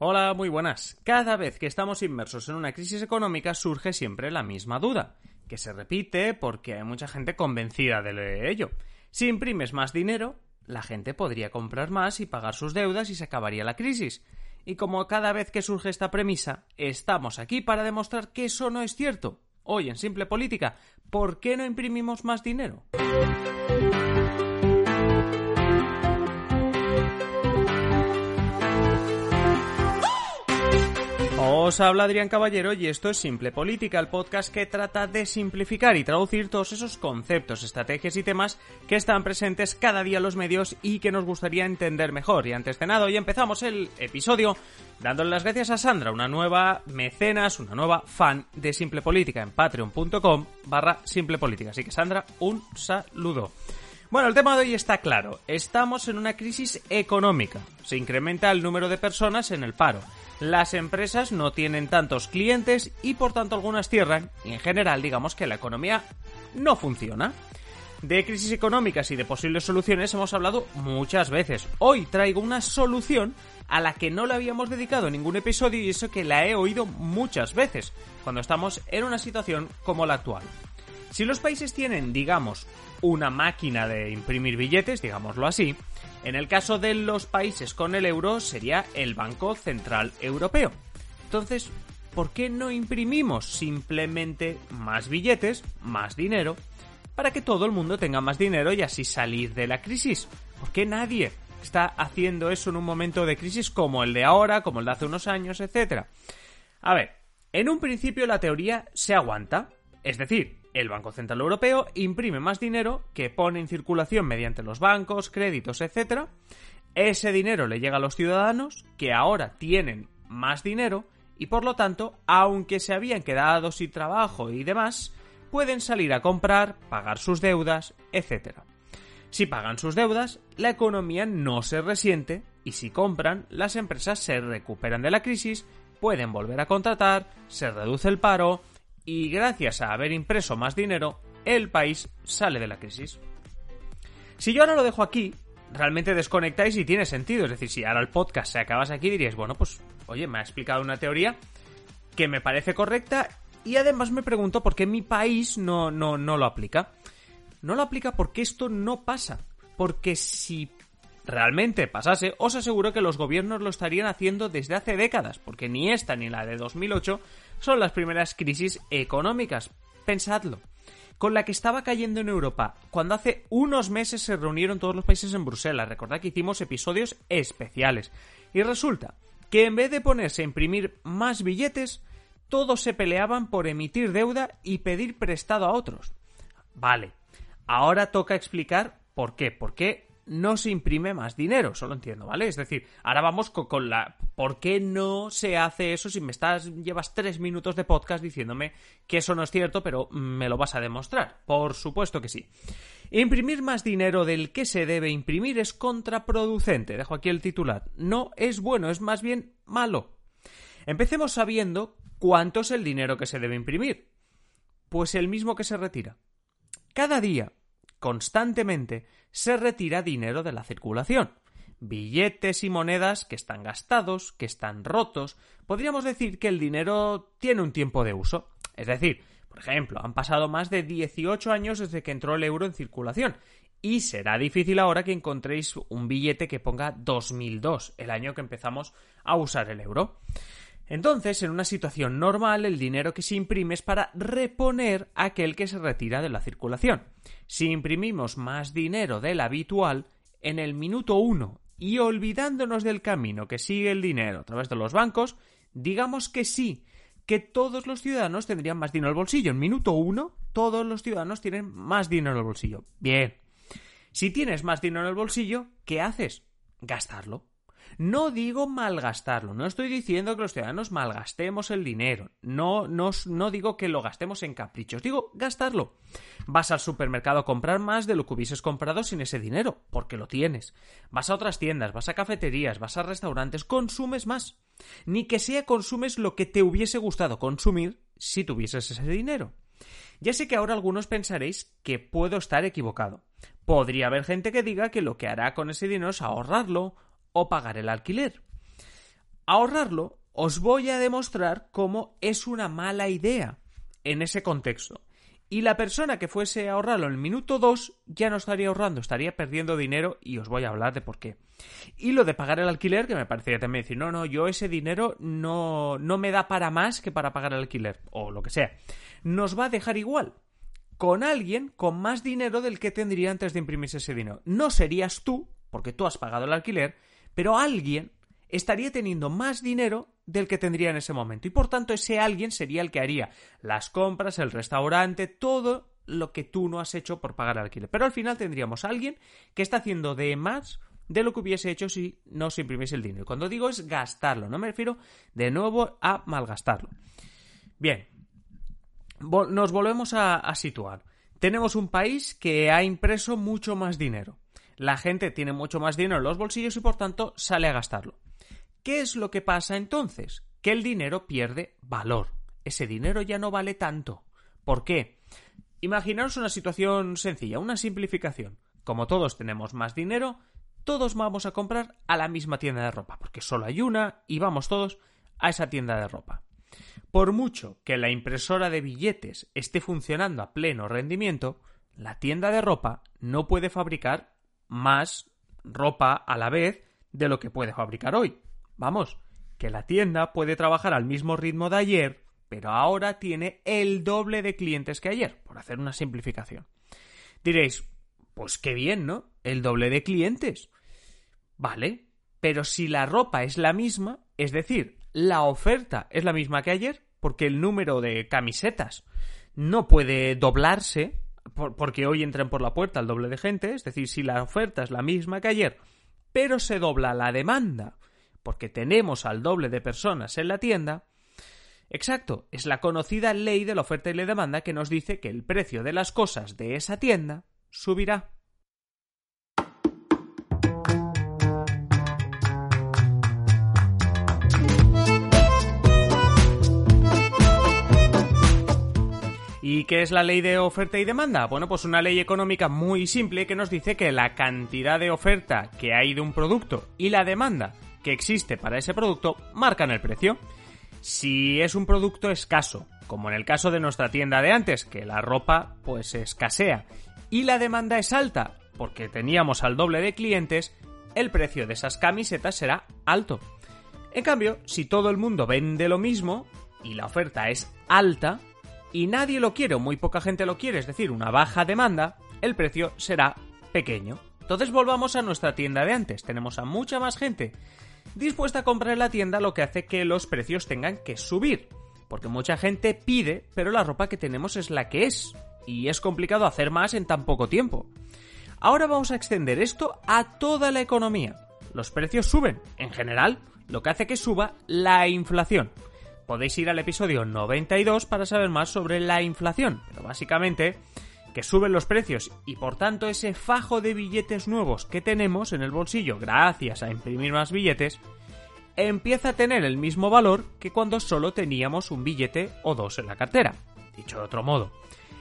Hola, muy buenas. Cada vez que estamos inmersos en una crisis económica surge siempre la misma duda, que se repite porque hay mucha gente convencida de ello. Si imprimes más dinero, la gente podría comprar más y pagar sus deudas y se acabaría la crisis. Y como cada vez que surge esta premisa, estamos aquí para demostrar que eso no es cierto. Hoy en Simple Política, ¿por qué no imprimimos más dinero? Os habla Adrián Caballero y esto es Simple Política, el podcast que trata de simplificar y traducir todos esos conceptos, estrategias y temas que están presentes cada día en los medios y que nos gustaría entender mejor. Y antes de nada, hoy empezamos el episodio dándole las gracias a Sandra, una nueva mecenas, una nueva fan de Simple Política en patreon.com barra Simple Política. Así que Sandra, un saludo. Bueno, el tema de hoy está claro. Estamos en una crisis económica. Se incrementa el número de personas en el paro las empresas no tienen tantos clientes y por tanto algunas cierran y en general digamos que la economía no funciona. De crisis económicas y de posibles soluciones hemos hablado muchas veces. Hoy traigo una solución a la que no le habíamos dedicado ningún episodio y eso que la he oído muchas veces cuando estamos en una situación como la actual. Si los países tienen, digamos, una máquina de imprimir billetes, digámoslo así, en el caso de los países con el euro sería el Banco Central Europeo. Entonces, ¿por qué no imprimimos simplemente más billetes, más dinero, para que todo el mundo tenga más dinero y así salir de la crisis? ¿Por qué nadie está haciendo eso en un momento de crisis como el de ahora, como el de hace unos años, etcétera? A ver, en un principio la teoría se aguanta, es decir, el Banco Central Europeo imprime más dinero que pone en circulación mediante los bancos, créditos, etc. Ese dinero le llega a los ciudadanos que ahora tienen más dinero y por lo tanto, aunque se habían quedado sin trabajo y demás, pueden salir a comprar, pagar sus deudas, etc. Si pagan sus deudas, la economía no se resiente y si compran, las empresas se recuperan de la crisis, pueden volver a contratar, se reduce el paro, y gracias a haber impreso más dinero, el país sale de la crisis. Si yo ahora lo dejo aquí, realmente desconectáis y tiene sentido. Es decir, si ahora el podcast se acabase aquí, diríais, bueno, pues, oye, me ha explicado una teoría que me parece correcta y además me pregunto por qué mi país no, no, no lo aplica. No lo aplica porque esto no pasa. Porque si realmente pasase, os aseguro que los gobiernos lo estarían haciendo desde hace décadas, porque ni esta ni la de 2008 son las primeras crisis económicas. Pensadlo. Con la que estaba cayendo en Europa, cuando hace unos meses se reunieron todos los países en Bruselas. Recordad que hicimos episodios especiales. Y resulta que en vez de ponerse a imprimir más billetes, todos se peleaban por emitir deuda y pedir prestado a otros. Vale, ahora toca explicar por qué. ¿Por qué no se imprime más dinero, solo entiendo, ¿vale? Es decir, ahora vamos con, la... ¿Por qué no se hace eso si me estás... llevas tres minutos de podcast diciéndome que eso no es cierto, pero me lo vas a demostrar? Por supuesto que sí. Imprimir más dinero del que se debe imprimir es contraproducente. Dejo aquí el titular. No es bueno, es más bien malo. Empecemos sabiendo cuánto es el dinero que se debe imprimir. Pues el mismo que se retira. Cada día, constantemente, se retira dinero de la circulación. Billetes y monedas que están gastados, que están rotos. Podríamos decir que el dinero tiene un tiempo de uso. Es decir, por ejemplo, han pasado más de 18 años desde que entró el euro en circulación. Y será difícil ahora que encontréis un billete que ponga 2002, el año que empezamos a usar el euro. Entonces, en una situación normal, el dinero que se imprime es para reponer aquel que se retira de la circulación. Si imprimimos más dinero del habitual, en el minuto uno y olvidándonos del camino que sigue el dinero a través de los bancos, digamos que sí, que todos los ciudadanos tendrían más dinero en el bolsillo. En minuto uno, todos los ciudadanos tienen más dinero en el bolsillo. Bien. Si tienes más dinero en el bolsillo, ¿qué haces? Gastarlo. No digo malgastarlo, no estoy diciendo que los ciudadanos malgastemos el dinero, no, no, no digo que lo gastemos en caprichos, digo gastarlo. Vas al supermercado a comprar más de lo que hubieses comprado sin ese dinero, porque lo tienes. Vas a otras tiendas, vas a cafeterías, vas a restaurantes, consumes más. Ni que sea consumes lo que te hubiese gustado consumir si tuvieses ese dinero. Ya sé que ahora algunos pensaréis que puedo estar equivocado. Podría haber gente que diga que lo que hará con ese dinero es ahorrarlo o pagar el alquiler. ahorrarlo, os voy a demostrar cómo es una mala idea en ese contexto. Y la persona que fuese a ahorrarlo en el minuto 2 ya no estaría ahorrando, estaría perdiendo dinero y os voy a hablar de por qué. Y lo de pagar el alquiler, que me parecería también decir, no, no, yo ese dinero no, no me da para más que para pagar el alquiler, o lo que sea. Nos va a dejar igual, con alguien con más dinero del que tendría antes de imprimirse ese dinero. No serías tú, porque tú has pagado el alquiler, pero alguien estaría teniendo más dinero del que tendría en ese momento. Y por tanto, ese alguien sería el que haría las compras, el restaurante, todo lo que tú no has hecho por pagar el alquiler. Pero al final tendríamos alguien que está haciendo de más de lo que hubiese hecho si no se imprimiese el dinero. Y cuando digo es gastarlo, no me refiero de nuevo a malgastarlo. Bien, nos volvemos a situar. Tenemos un país que ha impreso mucho más dinero. La gente tiene mucho más dinero en los bolsillos y por tanto sale a gastarlo. ¿Qué es lo que pasa entonces? Que el dinero pierde valor. Ese dinero ya no vale tanto. ¿Por qué? Imaginaos una situación sencilla, una simplificación. Como todos tenemos más dinero, todos vamos a comprar a la misma tienda de ropa, porque solo hay una y vamos todos a esa tienda de ropa. Por mucho que la impresora de billetes esté funcionando a pleno rendimiento, la tienda de ropa no puede fabricar más ropa a la vez de lo que puede fabricar hoy. Vamos, que la tienda puede trabajar al mismo ritmo de ayer, pero ahora tiene el doble de clientes que ayer, por hacer una simplificación. Diréis, pues qué bien, ¿no? El doble de clientes. Vale, pero si la ropa es la misma, es decir, la oferta es la misma que ayer, porque el número de camisetas no puede doblarse, porque hoy entran por la puerta el doble de gente, es decir, si la oferta es la misma que ayer, pero se dobla la demanda, porque tenemos al doble de personas en la tienda, exacto, es la conocida ley de la oferta y la demanda que nos dice que el precio de las cosas de esa tienda subirá. ¿Y qué es la ley de oferta y demanda? Bueno, pues una ley económica muy simple que nos dice que la cantidad de oferta que hay de un producto y la demanda que existe para ese producto marcan el precio. Si es un producto escaso, como en el caso de nuestra tienda de antes, que la ropa pues escasea, y la demanda es alta, porque teníamos al doble de clientes, el precio de esas camisetas será alto. En cambio, si todo el mundo vende lo mismo y la oferta es alta y nadie lo quiere o muy poca gente lo quiere, es decir, una baja demanda, el precio será pequeño. Entonces volvamos a nuestra tienda de antes. Tenemos a mucha más gente dispuesta a comprar en la tienda, lo que hace que los precios tengan que subir. Porque mucha gente pide, pero la ropa que tenemos es la que es. Y es complicado hacer más en tan poco tiempo. Ahora vamos a extender esto a toda la economía. Los precios suben, en general, lo que hace que suba la inflación. Podéis ir al episodio 92 para saber más sobre la inflación, pero básicamente que suben los precios y por tanto ese fajo de billetes nuevos que tenemos en el bolsillo gracias a imprimir más billetes empieza a tener el mismo valor que cuando solo teníamos un billete o dos en la cartera. Dicho de otro modo,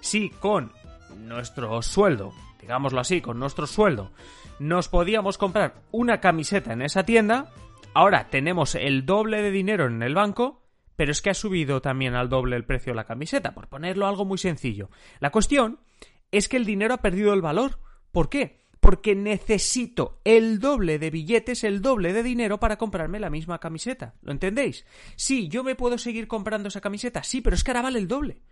si con nuestro sueldo, digámoslo así, con nuestro sueldo, nos podíamos comprar una camiseta en esa tienda, ahora tenemos el doble de dinero en el banco, pero es que ha subido también al doble el precio de la camiseta, por ponerlo algo muy sencillo. La cuestión es que el dinero ha perdido el valor. ¿Por qué? Porque necesito el doble de billetes, el doble de dinero para comprarme la misma camiseta. ¿Lo entendéis? Sí, yo me puedo seguir comprando esa camiseta, sí, pero es que ahora vale el doble.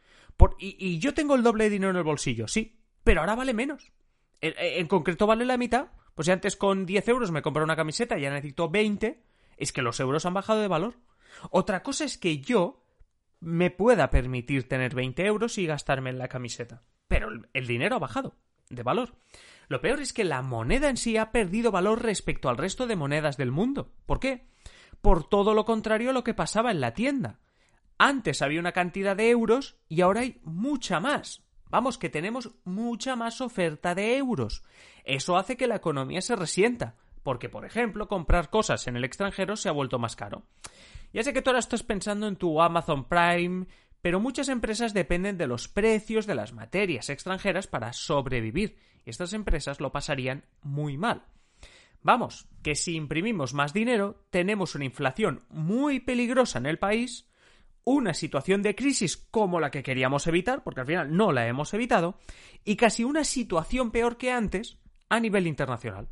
y, yo tengo el doble de dinero en el bolsillo, sí, pero ahora vale menos. En, en concreto vale la mitad. Pues si antes con 10 euros me compré una camiseta y ya necesito 20, es que los euros han bajado de valor. Otra cosa es que yo me pueda permitir tener 20 euros y gastarme en la camiseta. Pero el dinero ha bajado de valor. Lo peor es que la moneda en sí ha perdido valor respecto al resto de monedas del mundo. ¿Por qué? Por todo lo contrario a lo que pasaba en la tienda. Antes había una cantidad de euros y ahora hay mucha más. Vamos, que tenemos mucha más oferta de euros. Eso hace que la economía se resienta, porque, por ejemplo, comprar cosas en el extranjero se ha vuelto más caro. Ya sé que tú ahora estás pensando en tu Amazon Prime, pero muchas empresas dependen de los precios de las materias extranjeras para sobrevivir, y estas empresas lo pasarían muy mal. Vamos, que si imprimimos más dinero, tenemos una inflación muy peligrosa en el país, una situación de crisis como la que queríamos evitar, porque al final no la hemos evitado, y casi una situación peor que antes a nivel internacional.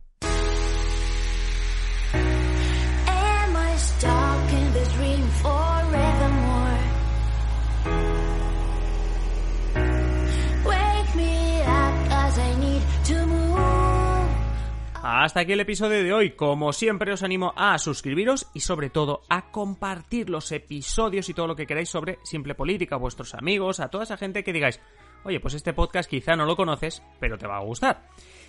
Hasta aquí el episodio de hoy. Como siempre os animo a suscribiros y sobre todo a compartir los episodios y todo lo que queráis sobre Simple Política a vuestros amigos, a toda esa gente que digáis, oye, pues este podcast quizá no lo conoces, pero te va a gustar.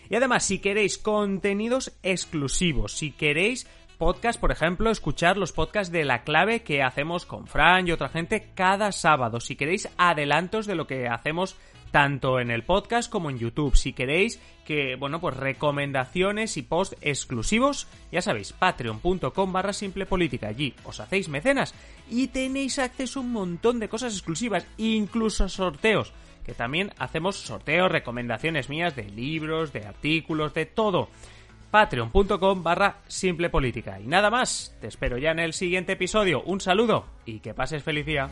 Y además, si queréis contenidos exclusivos, si queréis podcast, por ejemplo, escuchar los podcasts de la clave que hacemos con Fran y otra gente cada sábado. Si queréis adelantos de lo que hacemos tanto en el podcast como en YouTube. Si queréis que, bueno, pues recomendaciones y posts exclusivos, ya sabéis, patreon.com barra simple política. Allí os hacéis mecenas y tenéis acceso a un montón de cosas exclusivas, incluso sorteos. Que también hacemos sorteos, recomendaciones mías de libros, de artículos, de todo patreon.com barra simple política. Y nada más, te espero ya en el siguiente episodio. Un saludo y que pases felicidad.